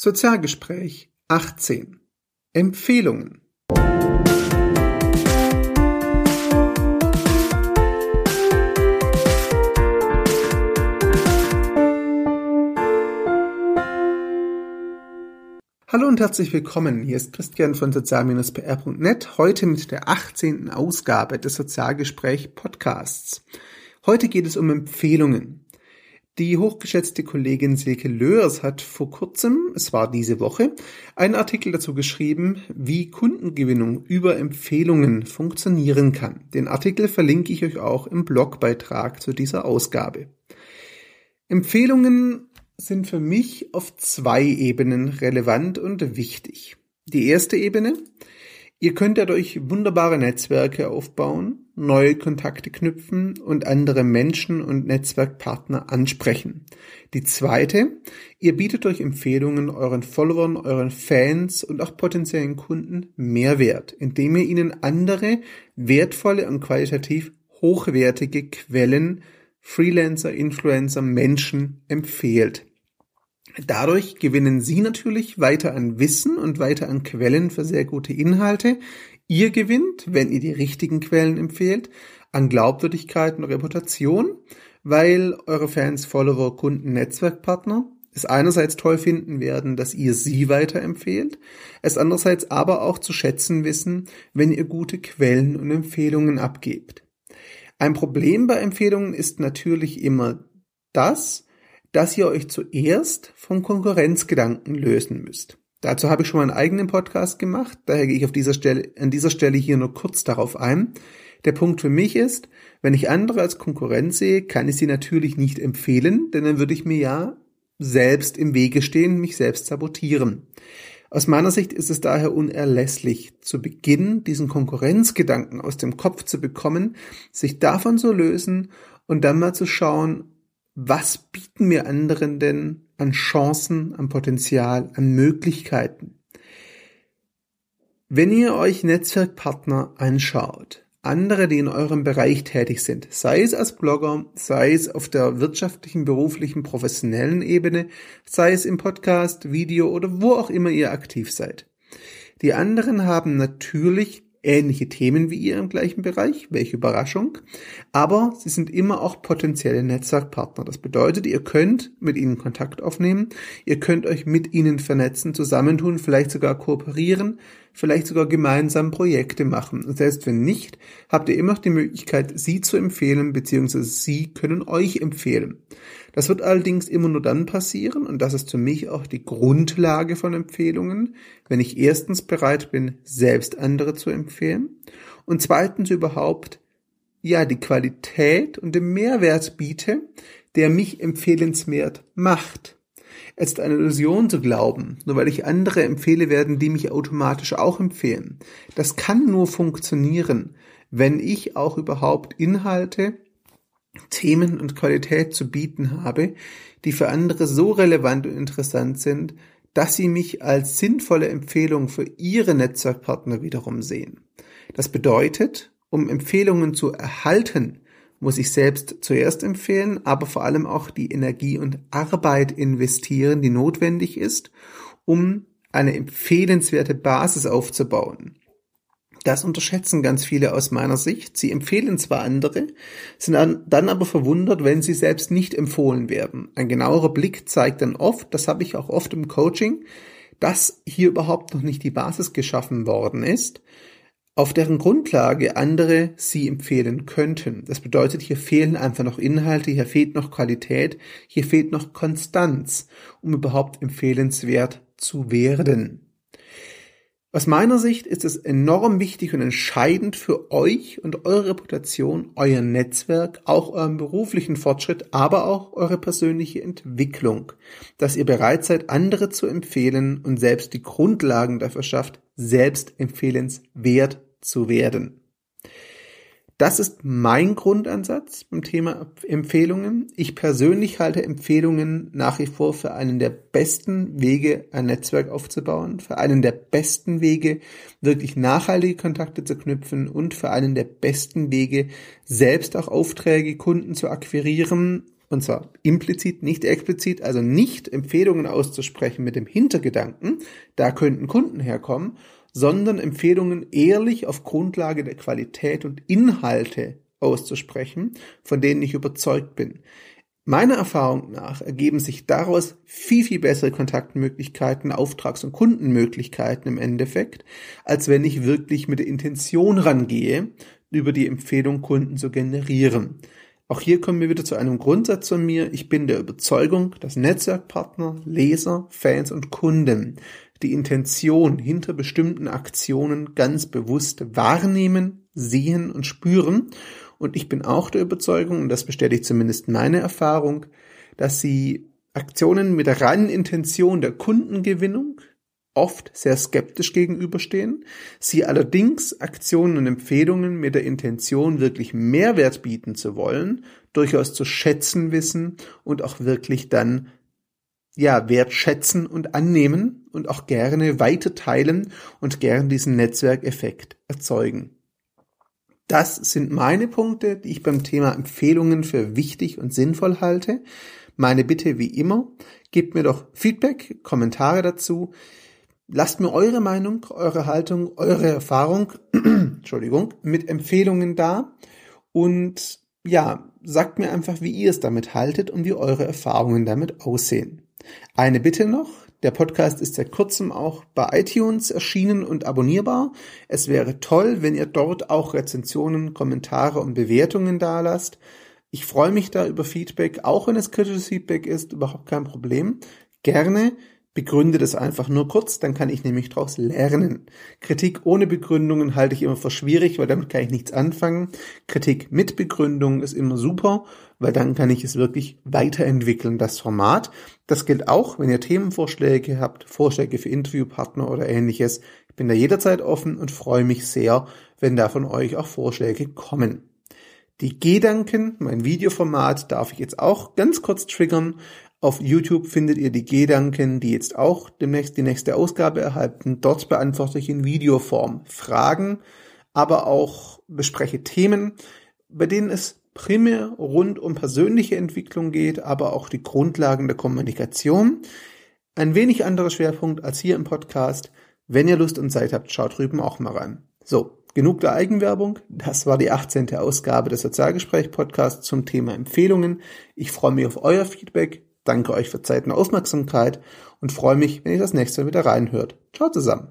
Sozialgespräch 18 Empfehlungen Hallo und herzlich willkommen. Hier ist Christian von sozial-pr.net, heute mit der 18. Ausgabe des Sozialgespräch Podcasts. Heute geht es um Empfehlungen. Die hochgeschätzte Kollegin Silke Lörs hat vor kurzem, es war diese Woche, einen Artikel dazu geschrieben, wie Kundengewinnung über Empfehlungen funktionieren kann. Den Artikel verlinke ich euch auch im Blogbeitrag zu dieser Ausgabe. Empfehlungen sind für mich auf zwei Ebenen relevant und wichtig. Die erste Ebene, Ihr könnt dadurch wunderbare Netzwerke aufbauen, neue Kontakte knüpfen und andere Menschen und Netzwerkpartner ansprechen. Die zweite, ihr bietet durch Empfehlungen euren Followern, euren Fans und auch potenziellen Kunden Mehrwert, indem ihr ihnen andere wertvolle und qualitativ hochwertige Quellen, Freelancer, Influencer, Menschen empfehlt. Dadurch gewinnen Sie natürlich weiter an Wissen und weiter an Quellen für sehr gute Inhalte. Ihr gewinnt, wenn ihr die richtigen Quellen empfehlt, an Glaubwürdigkeit und Reputation, weil eure Fans, Follower, Kunden, Netzwerkpartner es einerseits toll finden werden, dass ihr sie weiterempfehlt, es andererseits aber auch zu schätzen wissen, wenn ihr gute Quellen und Empfehlungen abgebt. Ein Problem bei Empfehlungen ist natürlich immer das, dass ihr euch zuerst vom Konkurrenzgedanken lösen müsst. Dazu habe ich schon mal einen eigenen Podcast gemacht, daher gehe ich auf dieser Stelle, an dieser Stelle hier nur kurz darauf ein. Der Punkt für mich ist, wenn ich andere als Konkurrenz sehe, kann ich sie natürlich nicht empfehlen, denn dann würde ich mir ja selbst im Wege stehen, mich selbst sabotieren. Aus meiner Sicht ist es daher unerlässlich, zu Beginn diesen Konkurrenzgedanken aus dem Kopf zu bekommen, sich davon zu lösen und dann mal zu schauen, was bieten mir anderen denn an Chancen, an Potenzial, an Möglichkeiten? Wenn ihr euch Netzwerkpartner anschaut, andere, die in eurem Bereich tätig sind, sei es als Blogger, sei es auf der wirtschaftlichen, beruflichen, professionellen Ebene, sei es im Podcast, Video oder wo auch immer ihr aktiv seid. Die anderen haben natürlich ähnliche Themen wie ihr im gleichen Bereich, welche Überraschung, aber sie sind immer auch potenzielle Netzwerkpartner. Das bedeutet, ihr könnt mit ihnen Kontakt aufnehmen, ihr könnt euch mit ihnen vernetzen, zusammentun, vielleicht sogar kooperieren, vielleicht sogar gemeinsam Projekte machen. Und selbst wenn nicht, habt ihr immer noch die Möglichkeit, sie zu empfehlen, beziehungsweise sie können euch empfehlen. Das wird allerdings immer nur dann passieren, und das ist für mich auch die Grundlage von Empfehlungen, wenn ich erstens bereit bin, selbst andere zu empfehlen und zweitens überhaupt ja die Qualität und den Mehrwert biete, der mich empfehlenswert macht. Es ist eine Illusion zu glauben, nur weil ich andere empfehle, werden die mich automatisch auch empfehlen. Das kann nur funktionieren, wenn ich auch überhaupt Inhalte, Themen und Qualität zu bieten habe, die für andere so relevant und interessant sind, dass sie mich als sinnvolle Empfehlung für ihre Netzwerkpartner wiederum sehen. Das bedeutet, um Empfehlungen zu erhalten, muss ich selbst zuerst empfehlen, aber vor allem auch die Energie und Arbeit investieren, die notwendig ist, um eine empfehlenswerte Basis aufzubauen. Das unterschätzen ganz viele aus meiner Sicht. Sie empfehlen zwar andere, sind dann aber verwundert, wenn sie selbst nicht empfohlen werden. Ein genauerer Blick zeigt dann oft, das habe ich auch oft im Coaching, dass hier überhaupt noch nicht die Basis geschaffen worden ist, auf deren Grundlage andere sie empfehlen könnten. Das bedeutet, hier fehlen einfach noch Inhalte, hier fehlt noch Qualität, hier fehlt noch Konstanz, um überhaupt empfehlenswert zu werden. Aus meiner Sicht ist es enorm wichtig und entscheidend für euch und eure Reputation, euer Netzwerk, auch euren beruflichen Fortschritt, aber auch eure persönliche Entwicklung, dass ihr bereit seid, andere zu empfehlen und selbst die Grundlagen dafür schafft, selbst empfehlenswert zu werden. Das ist mein Grundansatz beim Thema Empfehlungen. Ich persönlich halte Empfehlungen nach wie vor für einen der besten Wege, ein Netzwerk aufzubauen, für einen der besten Wege, wirklich nachhaltige Kontakte zu knüpfen und für einen der besten Wege, selbst auch Aufträge, Kunden zu akquirieren und zwar implizit, nicht explizit, also nicht Empfehlungen auszusprechen mit dem Hintergedanken, da könnten Kunden herkommen, sondern Empfehlungen ehrlich auf Grundlage der Qualität und Inhalte auszusprechen, von denen ich überzeugt bin. Meiner Erfahrung nach ergeben sich daraus viel, viel bessere Kontaktmöglichkeiten, Auftrags- und Kundenmöglichkeiten im Endeffekt, als wenn ich wirklich mit der Intention rangehe, über die Empfehlung Kunden zu generieren. Auch hier kommen wir wieder zu einem Grundsatz von mir. Ich bin der Überzeugung, dass Netzwerkpartner, Leser, Fans und Kunden die Intention hinter bestimmten Aktionen ganz bewusst wahrnehmen, sehen und spüren. Und ich bin auch der Überzeugung, und das bestätigt zumindest meine Erfahrung, dass sie Aktionen mit der reinen Intention der Kundengewinnung oft sehr skeptisch gegenüberstehen, sie allerdings Aktionen und Empfehlungen mit der Intention, wirklich Mehrwert bieten zu wollen, durchaus zu schätzen wissen und auch wirklich dann ja, wertschätzen und annehmen und auch gerne weiter teilen und gern diesen Netzwerkeffekt erzeugen. Das sind meine Punkte, die ich beim Thema Empfehlungen für wichtig und sinnvoll halte. Meine Bitte wie immer, gebt mir doch Feedback, Kommentare dazu. Lasst mir eure Meinung, eure Haltung, eure Erfahrung, Entschuldigung, mit Empfehlungen da und ja, sagt mir einfach, wie ihr es damit haltet und wie eure Erfahrungen damit aussehen. Eine Bitte noch. Der Podcast ist seit kurzem auch bei iTunes erschienen und abonnierbar. Es wäre toll, wenn ihr dort auch Rezensionen, Kommentare und Bewertungen dalasst. Ich freue mich da über Feedback, auch wenn es kritisches Feedback ist, überhaupt kein Problem. Gerne begründe das einfach nur kurz, dann kann ich nämlich daraus lernen. Kritik ohne Begründungen halte ich immer für schwierig, weil damit kann ich nichts anfangen. Kritik mit Begründung ist immer super, weil dann kann ich es wirklich weiterentwickeln, das Format. Das gilt auch, wenn ihr Themenvorschläge habt, Vorschläge für Interviewpartner oder ähnliches. Ich bin da jederzeit offen und freue mich sehr, wenn da von euch auch Vorschläge kommen. Die Gedanken, mein Videoformat, darf ich jetzt auch ganz kurz triggern. Auf YouTube findet ihr die Gedanken, die jetzt auch demnächst die nächste Ausgabe erhalten. Dort beantworte ich in Videoform Fragen, aber auch bespreche Themen, bei denen es primär rund um persönliche Entwicklung geht, aber auch die Grundlagen der Kommunikation. Ein wenig anderer Schwerpunkt als hier im Podcast. Wenn ihr Lust und Zeit habt, schaut drüben auch mal rein. So, genug der Eigenwerbung. Das war die 18. Ausgabe des Sozialgespräch-Podcasts zum Thema Empfehlungen. Ich freue mich auf euer Feedback danke euch für Zeit und Aufmerksamkeit und freue mich, wenn ihr das nächste Mal wieder reinhört. Ciao zusammen.